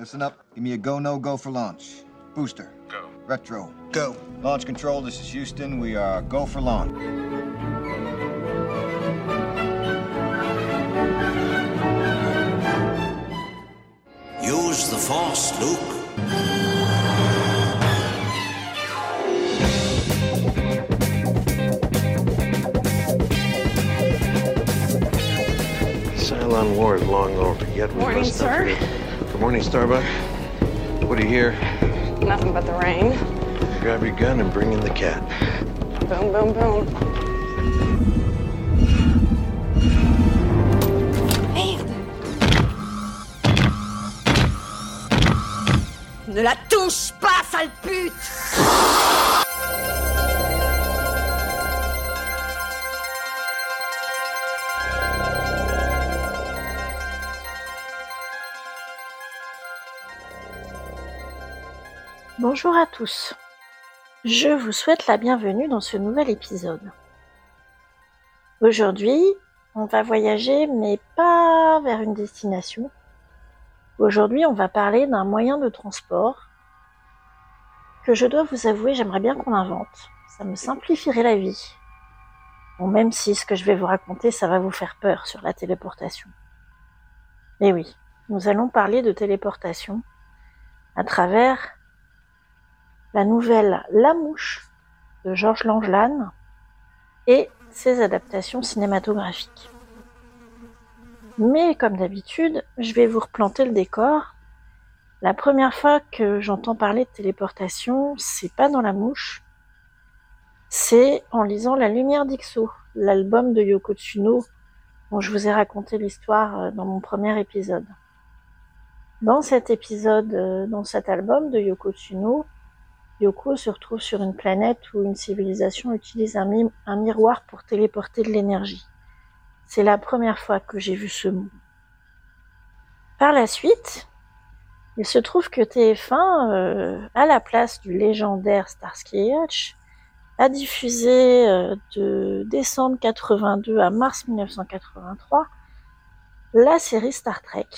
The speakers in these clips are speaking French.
Listen up. Give me a go, no go for launch. Booster. Go. Retro. Go. Launch control, this is Houston. We are go for launch. Use the Force, Luke. Cylon War is long over, yet we Morning, must not sir. forget- Good morning, Starbuck. What do you hear? Nothing but the rain. Grab your gun and bring in the cat. Boom, boom, boom. Ne la touche pas, sale pute Bonjour à tous. Je vous souhaite la bienvenue dans ce nouvel épisode. Aujourd'hui, on va voyager mais pas vers une destination. Aujourd'hui, on va parler d'un moyen de transport que je dois vous avouer, j'aimerais bien qu'on invente. Ça me simplifierait la vie. Bon, même si ce que je vais vous raconter, ça va vous faire peur sur la téléportation. Eh oui, nous allons parler de téléportation à travers la nouvelle La Mouche de Georges Langelan et ses adaptations cinématographiques. Mais comme d'habitude, je vais vous replanter le décor. La première fois que j'entends parler de téléportation, c'est pas dans La Mouche, c'est en lisant La Lumière d'Ixo, l'album de Yoko Tsuno dont je vous ai raconté l'histoire euh, dans mon premier épisode. Dans cet épisode, euh, dans cet album de Yoko Tsuno, Yoko se retrouve sur une planète où une civilisation utilise un, mi- un miroir pour téléporter de l'énergie. C'est la première fois que j'ai vu ce mot. Par la suite, il se trouve que TF1, euh, à la place du légendaire Starsky et Hutch, a diffusé euh, de décembre 82 à mars 1983 la série Star Trek.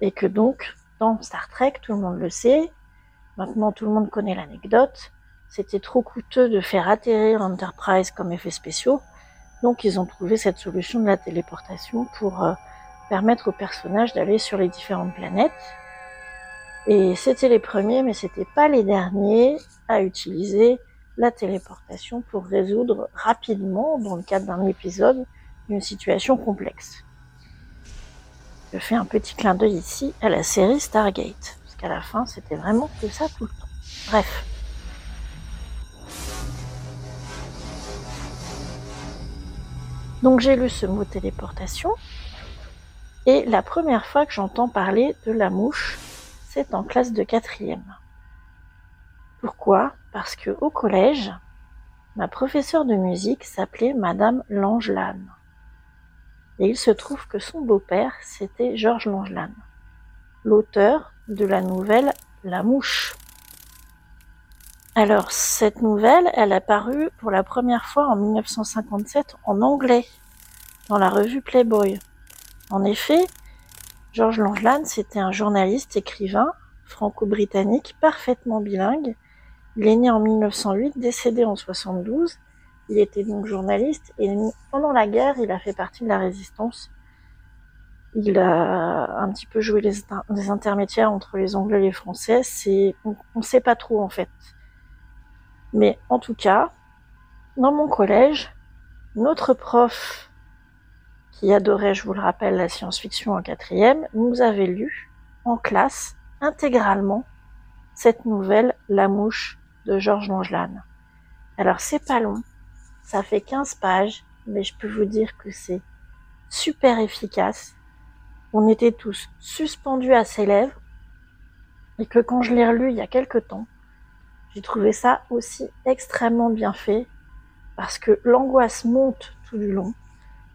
Et que donc, dans Star Trek, tout le monde le sait, Maintenant, tout le monde connaît l'anecdote. C'était trop coûteux de faire atterrir Enterprise comme effet spéciaux. Donc, ils ont trouvé cette solution de la téléportation pour euh, permettre aux personnages d'aller sur les différentes planètes. Et c'était les premiers, mais c'était pas les derniers à utiliser la téléportation pour résoudre rapidement, dans le cadre d'un épisode, une situation complexe. Je fais un petit clin d'œil ici à la série Stargate la fin, c'était vraiment que ça tout le temps. Bref. Donc j'ai lu ce mot téléportation, et la première fois que j'entends parler de la mouche, c'est en classe de quatrième. Pourquoi? Parce que au collège, ma professeure de musique s'appelait Madame Langelan. Et il se trouve que son beau-père, c'était Georges Langelan, l'auteur de la nouvelle La Mouche. Alors, cette nouvelle, elle a paru pour la première fois en 1957 en anglais, dans la revue Playboy. En effet, Georges Langelan, c'était un journaliste, écrivain, franco-britannique, parfaitement bilingue. Il est né en 1908, décédé en 72. Il était donc journaliste et pendant la guerre, il a fait partie de la résistance il a un petit peu joué les, intermédiaires entre les Anglais et les Français. On ne sait pas trop en fait. Mais en tout cas, dans mon collège, notre prof, qui adorait, je vous le rappelle, la science-fiction en quatrième, nous avait lu en classe intégralement cette nouvelle La Mouche de Georges Langelan. Alors c'est pas long, ça fait 15 pages, mais je peux vous dire que c'est super efficace on était tous suspendus à ses lèvres et que quand je l'ai relu il y a quelque temps, j'ai trouvé ça aussi extrêmement bien fait parce que l'angoisse monte tout du long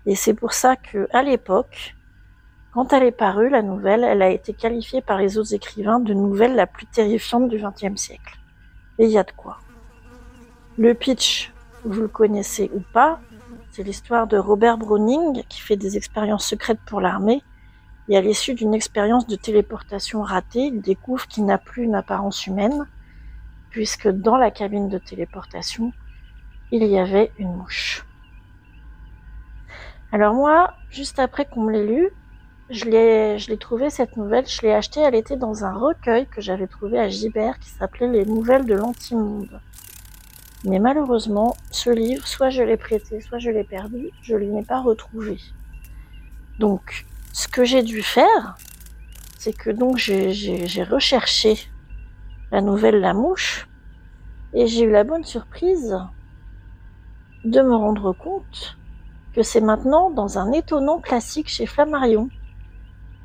et c'est pour ça que à l'époque, quand elle est parue, la nouvelle, elle a été qualifiée par les autres écrivains de nouvelle la plus terrifiante du XXe siècle. Et il y a de quoi. Le pitch, vous le connaissez ou pas, c'est l'histoire de Robert Browning qui fait des expériences secrètes pour l'armée Et à l'issue d'une expérience de téléportation ratée, il découvre qu'il n'a plus une apparence humaine, puisque dans la cabine de téléportation, il y avait une mouche. Alors moi, juste après qu'on me l'ait lu, je l'ai, je l'ai trouvé cette nouvelle, je l'ai achetée, elle était dans un recueil que j'avais trouvé à Gibert qui s'appelait Les Nouvelles de l'Antimonde. Mais malheureusement, ce livre, soit je l'ai prêté, soit je l'ai perdu, je ne l'ai pas retrouvé. Donc, ce que j'ai dû faire, c'est que donc j'ai, recherché la nouvelle La Mouche et j'ai eu la bonne surprise de me rendre compte que c'est maintenant dans un étonnant classique chez Flammarion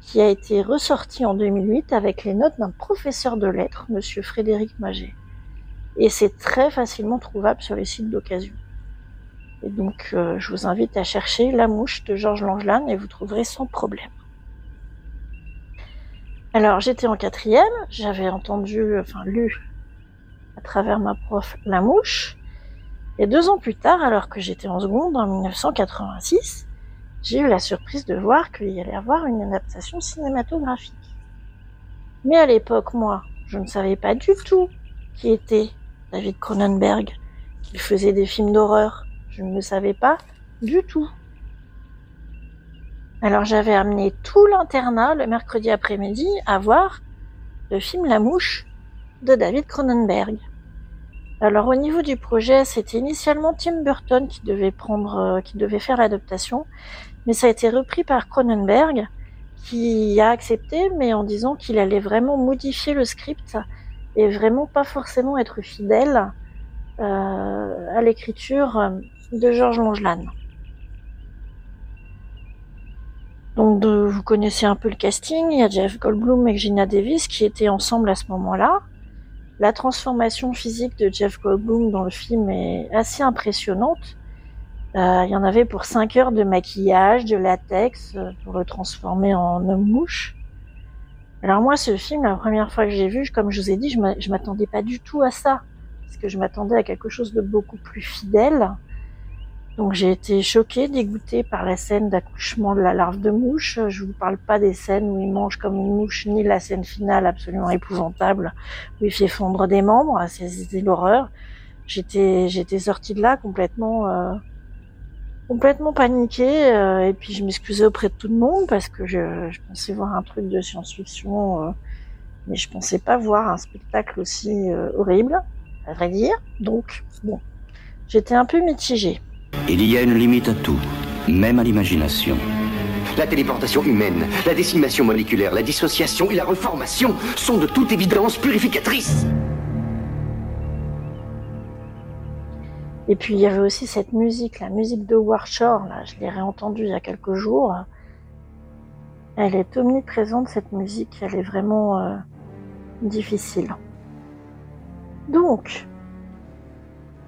qui a été ressorti en 2008 avec les notes d'un professeur de lettres, monsieur Frédéric Maget. Et c'est très facilement trouvable sur les sites d'occasion. Et donc, euh, je vous invite à chercher La Mouche de Georges Langelan et vous trouverez sans problème. Alors, j'étais en quatrième, j'avais entendu, enfin lu à travers ma prof La Mouche. Et deux ans plus tard, alors que j'étais en seconde, en 1986, j'ai eu la surprise de voir qu'il y allait avoir une adaptation cinématographique. Mais à l'époque, moi, je ne savais pas du tout qui était David Cronenberg, qu'il faisait des films d'horreur. Je ne le savais pas du tout. Alors j'avais amené tout l'internat le mercredi après-midi à voir le film La Mouche de David Cronenberg. Alors au niveau du projet, c'était initialement Tim Burton qui devait prendre, euh, qui devait faire l'adaptation, mais ça a été repris par Cronenberg qui a accepté, mais en disant qu'il allait vraiment modifier le script et vraiment pas forcément être fidèle euh, à l'écriture de Georges Langelan. Donc vous connaissez un peu le casting, il y a Jeff Goldblum et Gina Davis qui étaient ensemble à ce moment-là. La transformation physique de Jeff Goldblum dans le film est assez impressionnante. Euh, il y en avait pour 5 heures de maquillage, de latex, euh, pour le transformer en homme mouche. Alors moi, ce film, la première fois que j'ai vu, comme je vous ai dit, je m'attendais pas du tout à ça. Parce que je m'attendais à quelque chose de beaucoup plus fidèle. Donc j'ai été choquée, dégoûtée par la scène d'accouchement de la larve de mouche. Je vous parle pas des scènes où il mange comme une mouche, ni la scène finale absolument épouvantable où il fait fondre des membres. C'est l'horreur. J'étais, j'étais sortie de là complètement, euh, complètement paniquée. Euh, et puis je m'excusais auprès de tout le monde parce que je, je pensais voir un truc de science-fiction, euh, mais je pensais pas voir un spectacle aussi euh, horrible, à vrai dire. Donc bon, j'étais un peu mitigée. Il y a une limite à tout, même à l'imagination. La téléportation humaine, la décimation moléculaire, la dissociation et la reformation sont de toute évidence purificatrices. Et puis il y avait aussi cette musique, la musique de Warshore, là, je l'ai réentendue il y a quelques jours. Elle est omniprésente cette musique, elle est vraiment euh, difficile. Donc,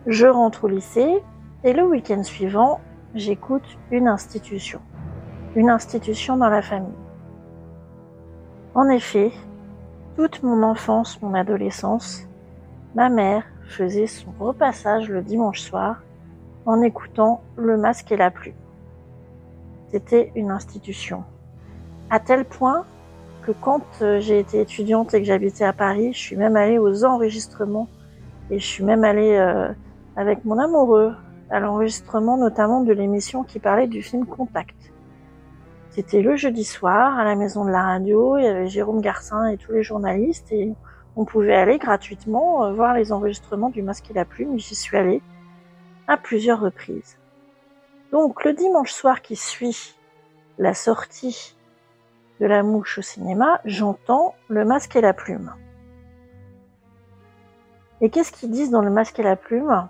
je rentre au lycée et le week-end suivant, j'écoute une institution. Une institution dans la famille. En effet, toute mon enfance, mon adolescence, ma mère faisait son repassage le dimanche soir en écoutant Le Masque et la Pluie. C'était une institution. À tel point que quand euh, j'ai été étudiante et que j'habitais à Paris, je suis même allée aux enregistrements et je suis même allée euh, avec mon amoureux à l'enregistrement notamment de l'émission qui parlait du film Contact. C'était le jeudi soir à la maison de la radio, il y avait Jérôme Garcin et tous les journalistes et on pouvait aller gratuitement euh, voir les enregistrements du Masque et la Plume. J'y suis allée à plusieurs reprises. Donc le dimanche soir qui suit la sortie de la mouche au cinéma, j'entends le Masque et la Plume. Et qu'est-ce qu'ils disent dans le Masque et la Plume?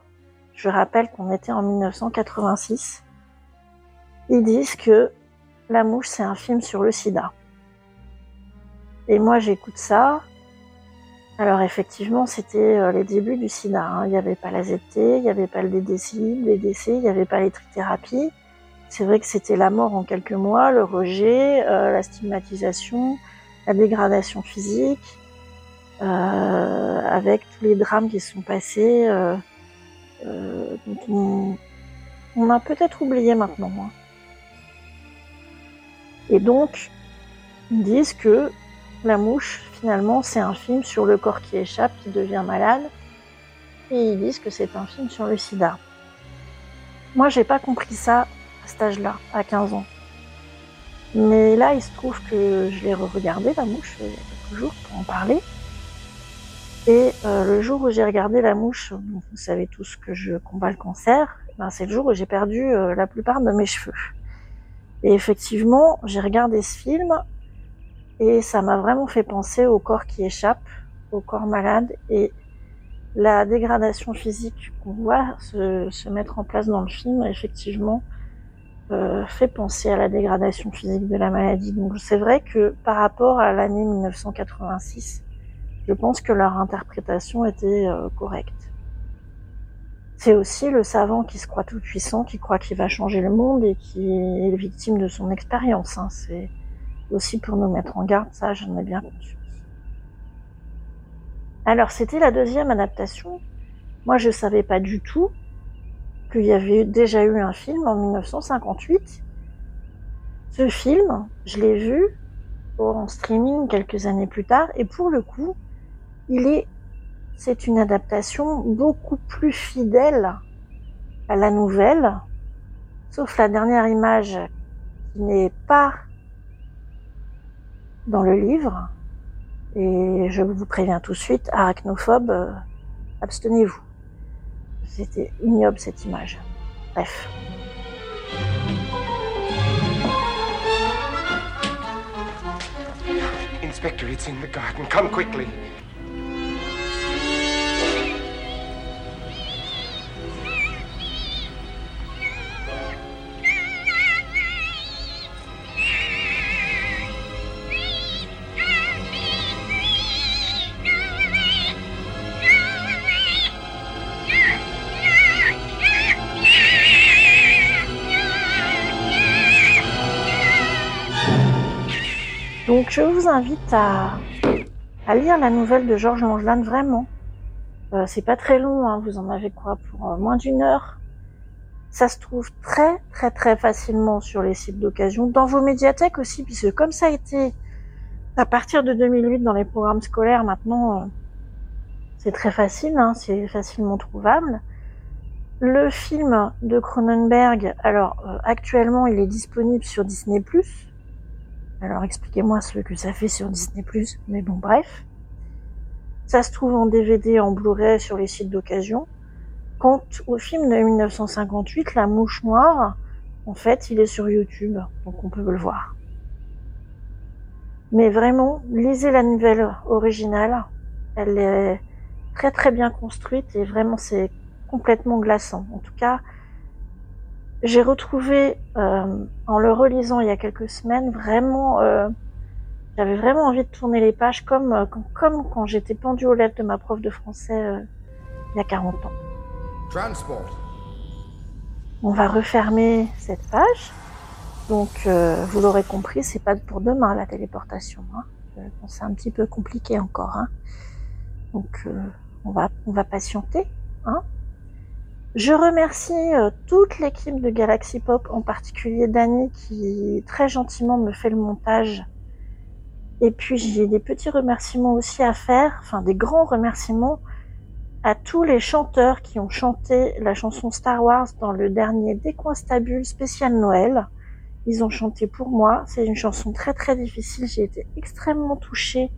Je rappelle qu'on était en 1986. Ils disent que La mouche c'est un film sur le sida. Et moi j'écoute ça, alors effectivement, c'était euh, les débuts du sida. Hein. Il n'y avait pas la ZT, il n'y avait pas le DDC, les décès, il n'y avait pas les trithérapies. C'est vrai que c'était la mort en quelques mois, le rejet, euh, la stigmatisation, la dégradation physique, euh, avec tous les drames qui sont passés, euh on, a peut-être oublié maintenant. Hein. Et donc, Ils disent que La Mouche, finalement, c'est un film sur le corps qui échappe, qui devient malade. Et ils disent que c'est un film sur le sida. Moi, j'ai pas compris ça à cet âge-là, à 15 ans. Mais là, il se trouve que je l'ai re-regardé, La Mouche, il y a quelques jours, pour en parler. Et euh, le jour où j'ai regardé La Mouche, vous savez tous que je combats le cancer, ben, c'est le jour où j'ai perdu euh, la plupart de mes cheveux. Et effectivement, j'ai regardé ce film et ça m'a vraiment fait penser au corps qui échappe, au corps malade et la dégradation physique qu'on voit se, se, mettre en place dans le film, effectivement, euh, fait penser à la dégradation physique de la maladie. Donc c'est vrai que par rapport à l'année 1986, je pense que leur interprétation était euh, correcte. C'est aussi le savant qui se croit tout puissant, qui croit qu'il va changer le monde et qui est victime de son expérience. Hein. C'est aussi pour nous mettre en garde, ça j'en ai bien conscience. Alors c'était la deuxième adaptation. Moi je savais pas du tout qu'il y avait déjà eu un film en 1958. Ce film, je l'ai vu en streaming quelques années plus tard et pour le coup, il est, c'est une adaptation beaucoup plus fidèle à la nouvelle, sauf la dernière image qui n'est pas dans le livre. Et je vous préviens tout de suite, arachnophobe, euh, abstenez-vous. C'était ignoble cette image. Bref. Inspector, it's in the garden. Come quickly. Je vous invite à, lire la nouvelle de Georges Langelan, vraiment. Euh, c'est pas très long, hein, vous en avez quoi pour euh, moins d'une heure. Ça se trouve très très très facilement sur les sites d'occasion, dans vos médiathèques aussi, puisque comme ça a été à partir de 2008 dans les programmes scolaires, maintenant euh, c'est très facile, hein, c'est facilement trouvable. Le film de Cronenberg, alors actuellement il est disponible sur Disney+. Alors expliquez-moi ce que ça fait sur Disney+, mais bon bref. Ça se trouve en DVD, en Blu-ray sur les sites d'occasion. Quant au film de 1958, La Mouche Noire, en fait, il est sur YouTube, donc on peut le voir. Mais vraiment, lisez la nouvelle originale. Elle est très très bien construite et vraiment c'est complètement glaçant. En tout cas, j'ai retrouvé euh, en le relisant il y a quelques semaines vraiment euh, j'avais vraiment envie de tourner les pages comme euh, comme, comme quand j'étais pendue aux lettres de ma prof de français euh, il y a 40 ans. Transport. On va refermer cette page. Donc euh, vous l'aurez compris, c'est pas pour demain la téléportation. Hein. C'est un petit peu compliqué encore. Hein. Donc on va on va patienter. Hein. Je remercie euh, toute l'équipe de Galaxy Pop, en particulier Dani qui très gentiment me fait le montage. Et puis j'ai des petits remerciements aussi à faire, enfin des grands remerciements à tous les chanteurs qui ont chanté la chanson Star Wars dans le dernier Décoinstabule spécial Noël. Ils ont chanté pour moi. C'est une chanson très très difficile. J'ai été extrêmement touchée.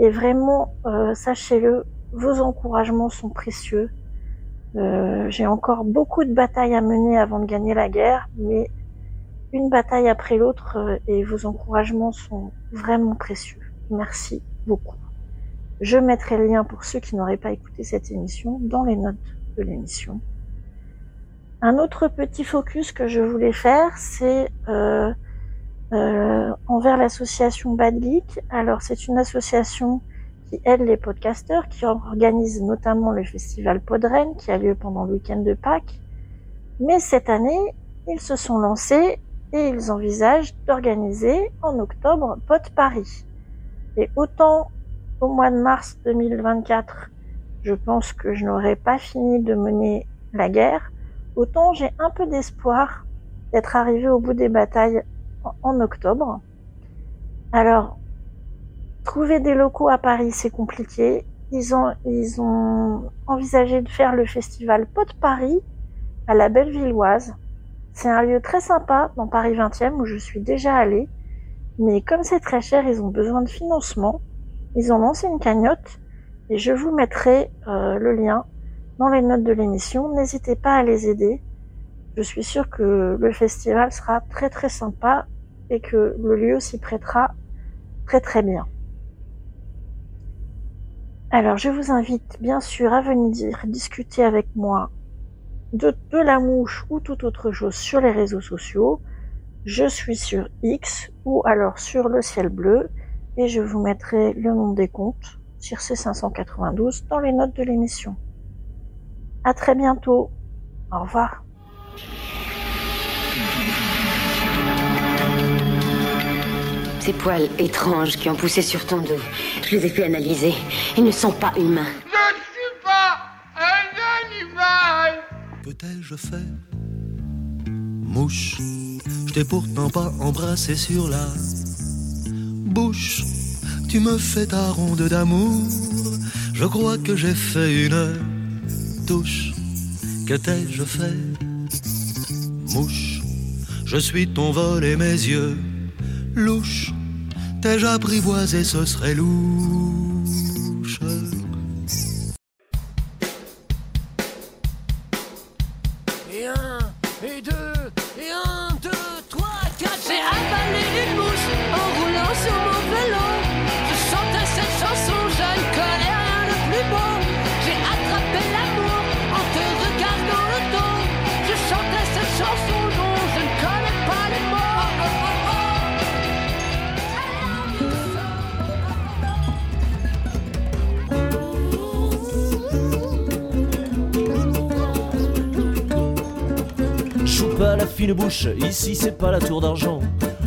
Et vraiment, euh, sachez-le, vos encouragements sont précieux. Euh, j'ai encore beaucoup de batailles à mener avant de gagner la guerre, mais une bataille après l'autre euh, et vos encouragements sont vraiment précieux. Merci beaucoup. Je mettrai le lien pour ceux qui n'auraient pas écouté cette émission dans les notes de l'émission. Un autre petit focus que je voulais faire, c'est euh, envers l'association Bad Geek. Alors c'est une association qui aide les podcasteurs, qui organise notamment le festival Podren qui a lieu pendant le week-end de Pâques. Mais cette année, ils se sont lancés et ils envisagent d'organiser en octobre Pod Paris. Et autant au mois de mars 2024, je pense que je n'aurai pas fini de mener la guerre, autant j'ai un peu d'espoir d'être arrivé au bout des batailles en octobre. Alors, trouver des locaux à Paris, c'est compliqué. Ils ont, envisagé de faire le festival Pot Paris à la Bellevilloise. C'est un lieu très sympa dans Paris 20e où je suis déjà allée. Mais comme c'est très cher, ils ont besoin de financement. Ils ont lancé une cagnotte et je vous mettrai euh, le lien dans les notes de l'émission. N'hésitez pas à les aider. Je suis sûre que le festival sera très très sympa et que le lieu s'y prêtera très très bien. Alors je vous invite bien sûr à venir discuter avec moi de, la mouche ou toute autre chose sur les réseaux sociaux. Je suis sur X ou alors sur le ciel bleu et je vous mettrai le nom des comptes sur C592 dans les notes de l'émission. À très bientôt. Au revoir. Ces poils étranges qui ont poussé sur ton dos, je les ai fait analyser. Ils ne sont pas humains. Je ne suis pas un animal Peut-être fait mouche? Je t'ai pourtant pas embrassé sur la bouche. Tu me fais ta ronde d'amour. Je crois que j'ai fait une touche. Que t'ai-je fait Mouche? Je suis ton vol et mes yeux louche. T'ai-je apprivoisé, ce serait louche. Bouche, ici c'est pas la tour d'argent.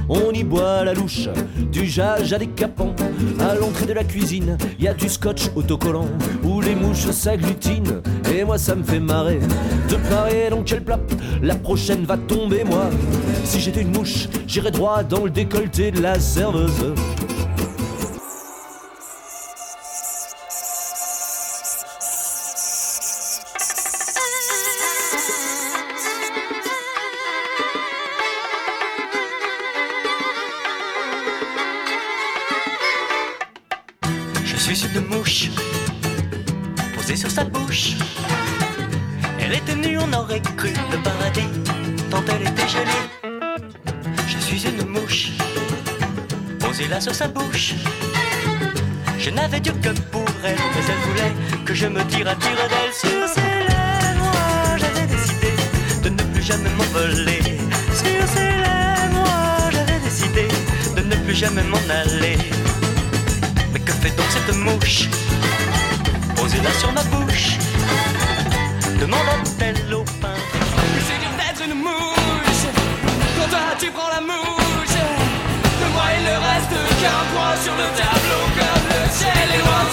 On y boit la louche, du jage à des capons. À l'entrée de la cuisine, y a du scotch autocollant où les mouches s'agglutinent. Et moi ça me fait marrer de parier dans quel plat la prochaine va tomber. Moi, si j'étais une mouche, j'irais droit dans le décolleté de la serveuse. Sa bouche. Je n'avais Dieu que pour elle, mais elle voulait que je me tire à tire d'elle sur ses lèvres. J'avais décidé de ne plus jamais m'envoler. Sur ses lèvres, j'avais décidé de ne plus jamais m'en aller. Mais que fait donc cette mouche? Posée là sur ma bouche Demande-t-elle qu'un point sur le tableau Comme le ciel est loin